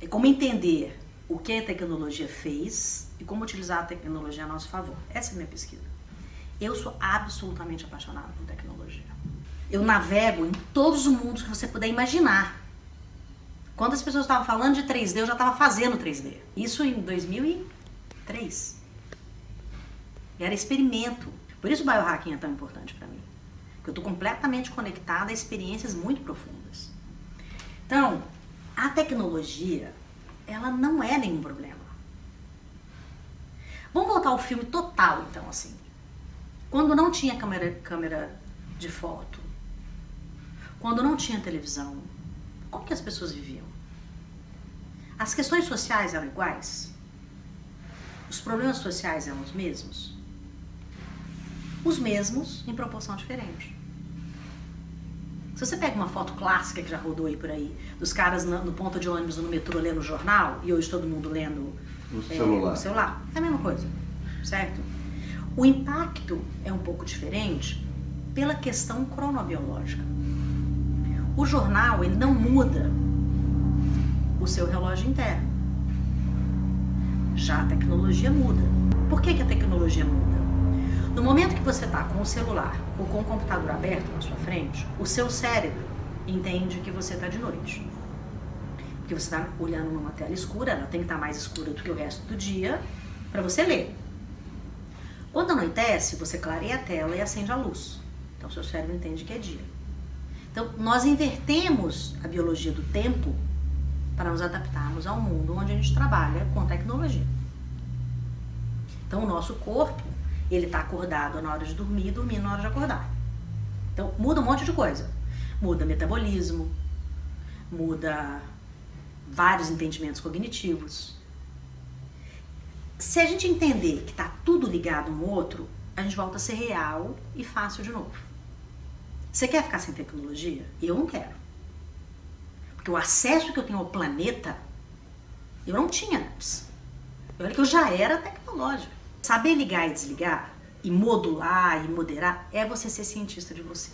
é como entender o que a tecnologia fez e como utilizar a tecnologia a nosso favor. Essa é a minha pesquisa. Eu sou absolutamente apaixonada por tecnologia. Eu navego em todos os mundos que você puder imaginar. Quando as pessoas estavam falando de 3D, eu já estava fazendo 3D. Isso em 2003. E era experimento. Por isso o biohacking é tão importante para mim. Porque eu estou completamente conectada a experiências muito profundas. Então, tecnologia, ela não é nenhum problema. Vamos voltar ao filme total, então, assim. Quando não tinha câmera, câmera de foto, quando não tinha televisão, como que as pessoas viviam? As questões sociais eram iguais? Os problemas sociais eram os mesmos? Os mesmos em proporção diferente. Se você pega uma foto clássica que já rodou aí por aí, dos caras no, no ponto de ônibus ou no metrô lendo jornal, e hoje todo mundo lendo O é, celular. o celular, é a mesma coisa, certo? O impacto é um pouco diferente pela questão cronobiológica. O jornal, ele não muda o seu relógio interno. Já a tecnologia muda. Por que, que a tecnologia muda? No momento que você está com o celular ou com o computador aberto na sua frente, o seu cérebro entende que você está de noite. Porque você está olhando numa tela escura, ela tem que estar mais escura do que o resto do dia, para você ler. Quando anoitece, você clareia a tela e acende a luz. Então, seu cérebro entende que é dia. Então, nós invertemos a biologia do tempo para nos adaptarmos ao mundo onde a gente trabalha com tecnologia. Então, o nosso corpo, ele está acordado na hora de dormir e dormindo na hora de acordar. Então, muda um monte de coisa. Muda metabolismo, muda vários entendimentos cognitivos. Se a gente entender que está tudo ligado um no outro, a gente volta a ser real e fácil de novo. Você quer ficar sem tecnologia? Eu não quero. Porque o acesso que eu tenho ao planeta, eu não tinha antes. Olha que eu já era tecnológica. Saber ligar e desligar, e modular e moderar, é você ser cientista de você.